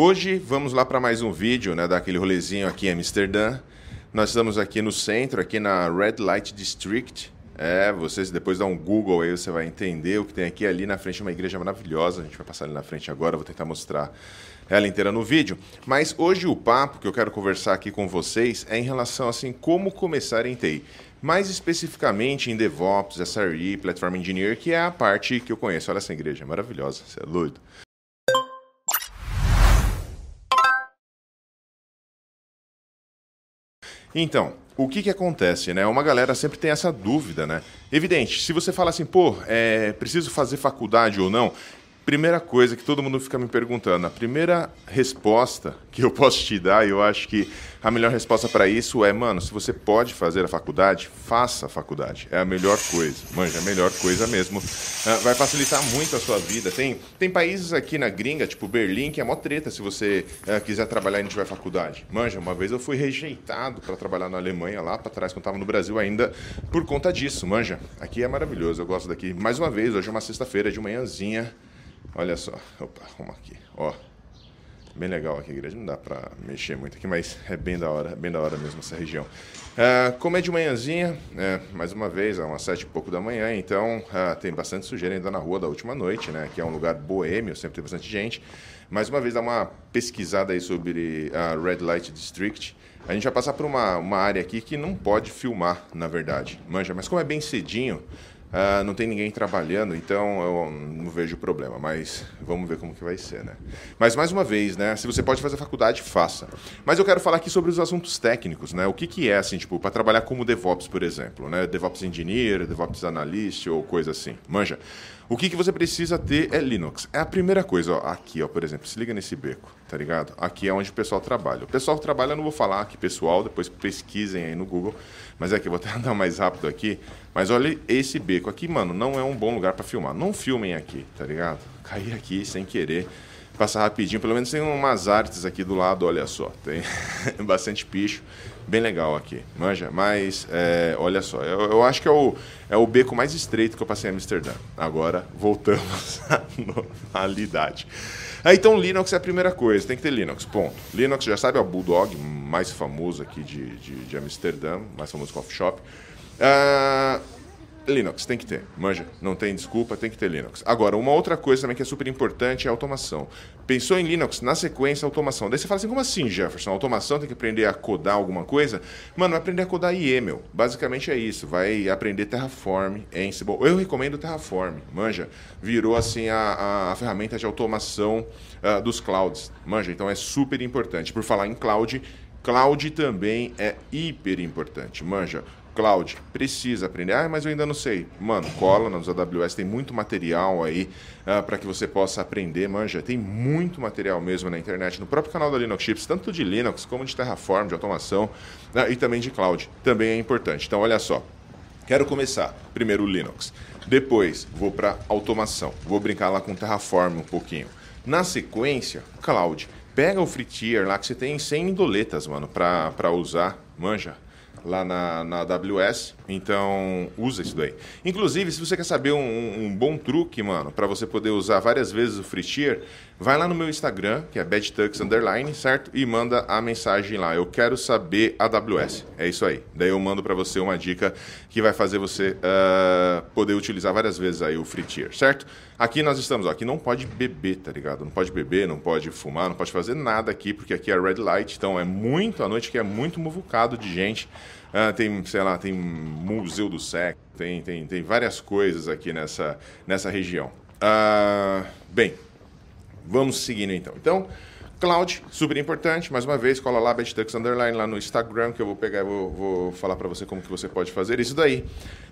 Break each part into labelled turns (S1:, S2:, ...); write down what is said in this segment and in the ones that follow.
S1: Hoje vamos lá para mais um vídeo, né, daquele rolezinho aqui em Amsterdã. Nós estamos aqui no centro, aqui na Red Light District. É, vocês depois dá um Google aí, você vai entender o que tem aqui. Ali na frente é uma igreja maravilhosa. A gente vai passar ali na frente agora, vou tentar mostrar ela inteira no vídeo. Mas hoje o papo que eu quero conversar aqui com vocês é em relação assim como começar em TI. Mais especificamente em DevOps, SRE, Platform Engineer, que é a parte que eu conheço. Olha essa igreja, é maravilhosa, você é doido. Então, o que, que acontece, né? Uma galera sempre tem essa dúvida, né? Evidente, se você fala assim, pô, é, preciso fazer faculdade ou não, Primeira coisa que todo mundo fica me perguntando, a primeira resposta que eu posso te dar, eu acho que a melhor resposta para isso é, mano, se você pode fazer a faculdade, faça a faculdade. É a melhor coisa. Manja, é a melhor coisa mesmo. Ah, vai facilitar muito a sua vida. Tem, tem países aqui na gringa, tipo Berlim, que é mó treta se você uh, quiser trabalhar e não tiver faculdade. Manja, uma vez eu fui rejeitado para trabalhar na Alemanha, lá para trás, quando estava no Brasil ainda, por conta disso. Manja, aqui é maravilhoso, eu gosto daqui. Mais uma vez, hoje é uma sexta-feira de manhãzinha. Olha só. Opa, vamos aqui. Ó. Bem legal aqui a igreja. Não dá para mexer muito aqui, mas é bem da hora, bem da hora mesmo essa região. Uh, como é de manhãzinha, é, mais uma vez, é umas sete e pouco da manhã, então uh, tem bastante sujeira ainda na rua da última noite, né? Que é um lugar boêmio, sempre tem bastante gente. Mais uma vez, dá uma pesquisada aí sobre a Red Light District. A gente vai passar por uma, uma área aqui que não pode filmar, na verdade. Manja, mas como é bem cedinho, Uh, não tem ninguém trabalhando, então eu não vejo problema, mas vamos ver como que vai ser, né? Mas mais uma vez, né? Se você pode fazer faculdade, faça. Mas eu quero falar aqui sobre os assuntos técnicos, né? O que, que é, assim, tipo, para trabalhar como DevOps, por exemplo, né? DevOps Engineer, DevOps Analyst ou coisa assim. Manja. O que, que você precisa ter é Linux. É a primeira coisa, ó, aqui, ó, por exemplo, se liga nesse beco, tá ligado? Aqui é onde o pessoal trabalha. O pessoal trabalha, eu não vou falar aqui, pessoal, depois pesquisem aí no Google, mas é que eu vou até andar mais rápido aqui. Mas olha esse beco aqui, mano, não é um bom lugar para filmar. Não filmem aqui, tá ligado? Cair aqui sem querer passar rapidinho. Pelo menos tem umas artes aqui do lado, olha só. Tem bastante picho. Bem legal aqui, manja. Mas, é, olha só, eu, eu, acho que é o, é o beco mais estreito que eu passei em Amsterdã. Agora, voltamos à normalidade. Ah, então, Linux é a primeira coisa, tem que ter Linux, ponto. Linux, já sabe, é o Bulldog mais famoso aqui de, de, de Amsterdã, mais famoso coffee shop. Uh, Linux, tem que ter. Manja, não tem desculpa, tem que ter Linux. Agora, uma outra coisa também que é super importante é a automação. Pensou em Linux, na sequência, automação. Daí você fala assim, como assim, Jefferson? Automação tem que aprender a codar alguma coisa? Mano, vai aprender a codar YAML. Basicamente é isso. Vai aprender Terraform, Ansible. Eu recomendo Terraform, manja. Virou, assim, a, a, a ferramenta de automação uh, dos clouds. Manja, então é super importante. Por falar em cloud, cloud também é hiper importante. Manja, Cloud, precisa aprender. Ah, mas eu ainda não sei. Mano, cola nos AWS, tem muito material aí uh, ah, para que você possa aprender, manja. Tem muito material mesmo na internet, no próprio canal da Linux Chips, tanto de Linux como de Terraform, de automação uh, e também de cloud. Também é importante. Então, olha só. Quero começar. Primeiro Linux. Depois vou para automação. Vou brincar lá com Terraform um pouquinho. Na sequência, cloud. Pega o free tier lá que você tem 100 doletas, mano, para usar. Manja, lá na, na AWS. Então, usa isso daí. Inclusive, se você quer saber um, um bom truque, mano, para você poder usar várias vezes o free tier, vai lá no meu Instagram, que é badtux underline, certo? E manda a mensagem lá. Eu quero saber AWS. É isso aí. Daí eu mando para você uma dica que vai fazer você uh, poder utilizar várias vezes aí o free tier, certo? Aqui nós estamos, ó, aqui não pode beber, tá ligado? Não pode beber, não pode fumar, não pode fazer nada aqui, porque aqui é red light, então é muito, a noite que é muito muvucado de gente. Uh, tem, sei lá, tem Museu do Sexo, tem, tem, tem várias coisas aqui nessa, nessa região. Uh, bem, vamos seguindo então. Então, Cloud, super importante. Mais uma vez, cola lá, BetTux Underline, lá no Instagram, que eu vou pegar e vou, vou, falar para você como que você pode fazer isso daí.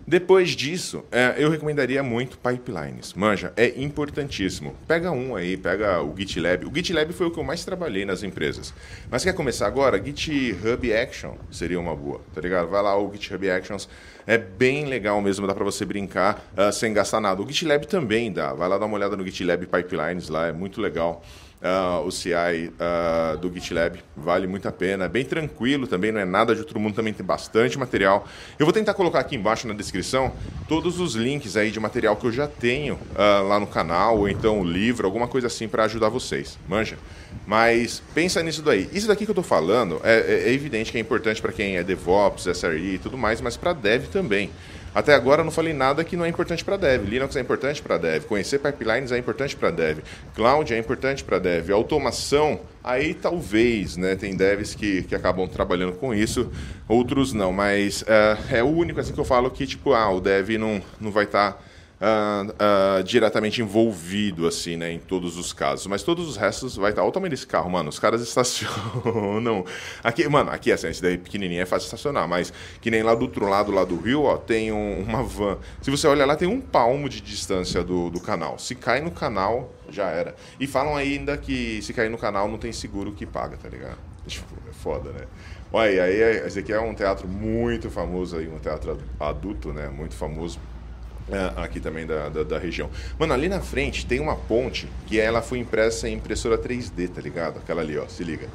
S1: Depois disso, é, eu recomendaria muito pipelines. Manja, é importantíssimo. Pega um aí, pega o GitLab. O GitLab foi o que eu mais trabalhei nas empresas. Mas quer começar agora? GitHub Action seria uma boa, tá ligado? Vai lá, o GitHub Actions é bem legal mesmo, dá para você brincar uh, sem gastar nada. O GitLab também dá. Vai lá dar uma olhada no GitLab Pipelines lá, é muito legal. Uh, o CI uh, ah, do GitLab. Vale muito a pena. É bem tranquilo também, não é nada de outro mundo, também tem bastante material. Eu vou tentar colocar aqui embaixo na descrição todos os links aí de material que eu já tenho uh, lá no canal, ou então o livro, alguma coisa assim para ajudar vocês. Manja? Mas pensa nisso daí. Isso daqui que eu estou falando é, é, é, evidente que é importante para quem é DevOps, SRE e tudo mais, mas para Dev também. Até agora eu não falei nada que não é importante para Dev. Linux é importante para Dev. Conhecer pipelines é importante para Dev. Cloud é importante para Dev. Automação, aí talvez, né? Tem devs que, que acabam trabalhando com isso, outros não. Mas uh, é o único assim que eu falo que, tipo, ah, o Dev não, não vai estar. Tá uh, uh, diretamente envolvido, assim, né, em todos os casos. Mas todos os restos vai estar. Olha o tamanho desse carro, mano. Os caras estacionam. Aqui, mano, aqui assim, esse daí pequenininho é fácil estacionar, mas que nem lá do outro lado, lá do rio, ó, tem um, uma van. Se você olhar lá, tem um palmo de distância do, do canal. Se cai no canal, já era. E falam ainda que se cair no canal não tem seguro que paga, tá ligado? Tipo, é foda, né? Olha, aí esse aqui é um teatro muito famoso aí, um teatro adulto, né? Muito famoso aqui também da, da, da, região. Mano, ali na frente tem uma ponte que ela foi impressa em impressora 3D, tá ligado? Aquela ali, ó, se liga.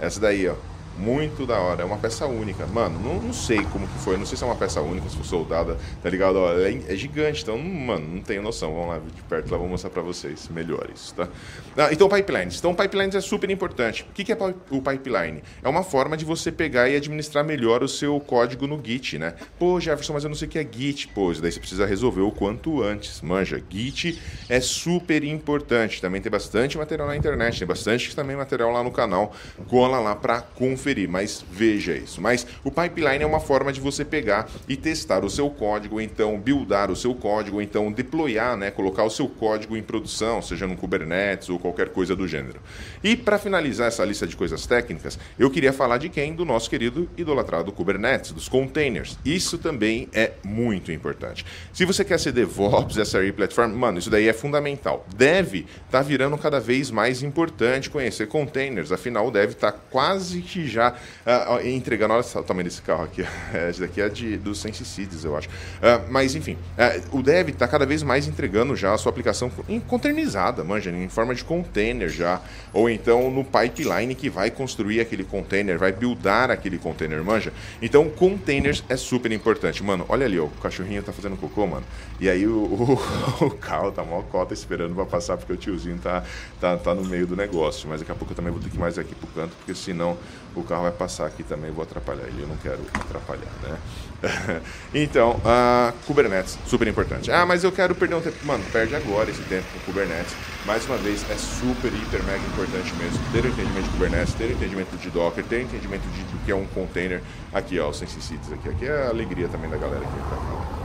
S1: Essa daí, ó. Muito da hora. É uma peça única. Mano, não, não sei como que foi. Não sei se é uma peça única, se foi soldada, tá ligado? Ó, é, é, gigante, então, mano, não tenho noção. Vamos lá de perto, lá vou mostrar pra vocês melhores, tá? Ah, então, pipelines. Então, pipelines é super importante. O que, que é o pipeline? É uma forma de você pegar e administrar melhor o seu código no Git, né? Pô, Jefferson, mas eu não sei o que é Git. Pô, isso daí você precisa resolver o quanto antes. Manja, Git é super importante. Também tem bastante material na internet, tem bastante também material lá no canal. Cola lá pra conferir conferir, mas veja isso. Mas o pipeline é uma forma de você pegar e testar o seu código, então buildar o seu código, então deployar, né, colocar o seu código em produção, seja no Kubernetes ou qualquer coisa do gênero. E para finalizar essa lista de coisas técnicas, eu queria falar de quem? Do nosso querido idolatrado Kubernetes, dos containers. Isso também é muito importante. Se você quer ser DevOps, SRE Platform, mano, isso daí é fundamental. Deve tá virando cada vez mais importante conhecer containers, afinal, deve estar tá quase que já já uh, entregando. Olha só o tamanho desse carro aqui. Esse daqui é de, do Sensicides, eu acho. Uh, mas, enfim, uh, o Dev está cada vez mais entregando já a sua aplicação containerizada, manja, em forma de container já. Ou então no pipeline que vai construir aquele container, vai buildar aquele container, manja. Então, containers é super importante. Mano, olha ali, ó, o cachorrinho tá fazendo cocô, mano. E aí o, o, o carro tá mó cota esperando para passar, porque o tiozinho tá, tá, tá no meio do negócio. Mas daqui a pouco eu também vou ter que ir mais aqui pro canto, porque senão o carro vai passar aqui também, vou atrapalhar ele, eu não quero atrapalhar, né? então, uh, Kubernetes, super importante. Ah, mas eu quero perder um tempo. Mano, perde agora esse tempo com Kubernetes. Mais uma vez, é super, hiper, mega importante mesmo ter o entendimento de Kubernetes, ter o entendimento de Docker, ter o entendimento de, do que é um container. Aqui, ó, o SensiCities aqui. Aqui é a alegria também da galera que vem pra cá.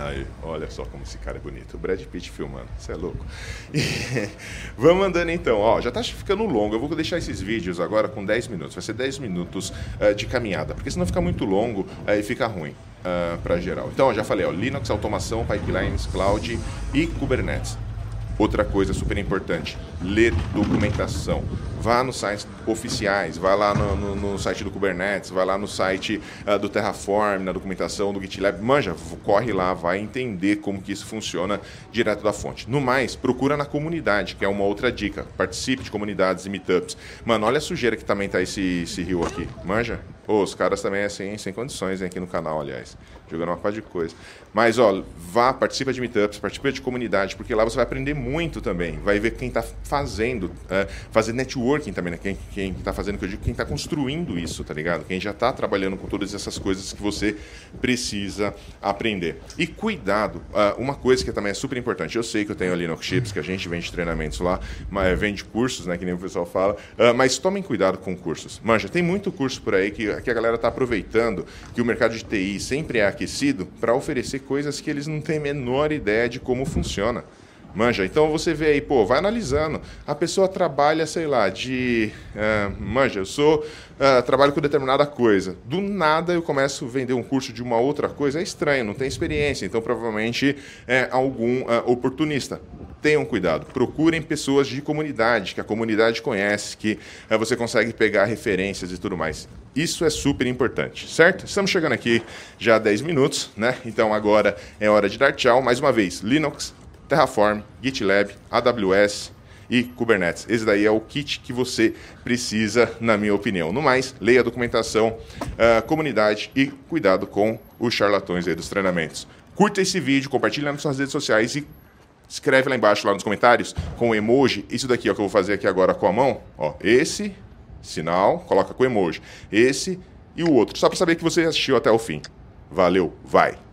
S1: Aí, olha só como esse cara é bonito. O Brad Pitt filmando, você é louco. Vamos andando então, ó, já tá ficando longo. Eu vou deixar esses vídeos agora com 10 minutos. Vai ser 10 minutos uh, de caminhada, porque senão fica muito longo uh, e fica ruim. Uh, para geral. Então, ó, já falei, ó, Linux, automação, pipelines, cloud e Kubernetes. Outra coisa super importante, ler documentação. Vá nos sites oficiais, vá lá no, no, no site do Kubernetes, vá lá no site uh, do Terraform, na documentação do GitLab. Manja, corre lá, vai entender como que isso funciona direto da fonte. No mais, procura na comunidade, que é uma outra dica. Participe de comunidades e meetups. Mano, olha a sujeira que também tá esse, esse rio aqui. Manja? Oh, os caras também assim, sem condições hein, aqui no canal, aliás. Jogando uma parte de coisa. Mas, ó, vá, participa de meetups, participa de comunidade, porque lá você vai aprender muito também. Vai ver quem está fazendo, é, fazer networking também, né? Quem está fazendo, que eu digo, quem está construindo isso, tá ligado? Quem já está trabalhando com todas essas coisas que você precisa aprender. E cuidado, uh, uma coisa que também é super importante. Eu sei que eu tenho ali no Chips, que a gente vende treinamentos lá, mas vende cursos, né? Que nem o pessoal fala. Uh, mas tomem cuidado com cursos. Manja, tem muito curso por aí que, que a galera está aproveitando que o mercado de TI sempre é aquecido para oferecer coisas que eles não têm a menor ideia de como funciona. Manja, então você vê aí, pô, vai analisando. A pessoa trabalha, sei lá, de. Uh, manja, eu sou. Uh, trabalho com determinada coisa. Do nada eu começo a vender um curso de uma outra coisa. É estranho, não tem experiência. Então provavelmente é algum uh, oportunista. Tenham cuidado. Procurem pessoas de comunidade, que a comunidade conhece, que você consegue pegar referências e tudo mais. Isso é super importante, certo? Estamos chegando aqui já a 10 minutos, né? Então agora é hora de dar tchau. Mais uma vez, Linux, Terraform, GitLab, AWS e Kubernetes. Esse daí é o kit que você precisa, na minha opinião. No mais, leia a documentação, uh, comunidade e cuidado com os charlatões aí dos treinamentos. Curta esse vídeo, compartilhe nas suas redes sociais e escreve lá embaixo, lá nos comentários, com o emoji. Isso daqui ó, que eu vou fazer aqui agora com a mão. Ó, esse sinal, coloca com emoji. Esse e o outro. Só para saber que você assistiu até o fim. Valeu, vai!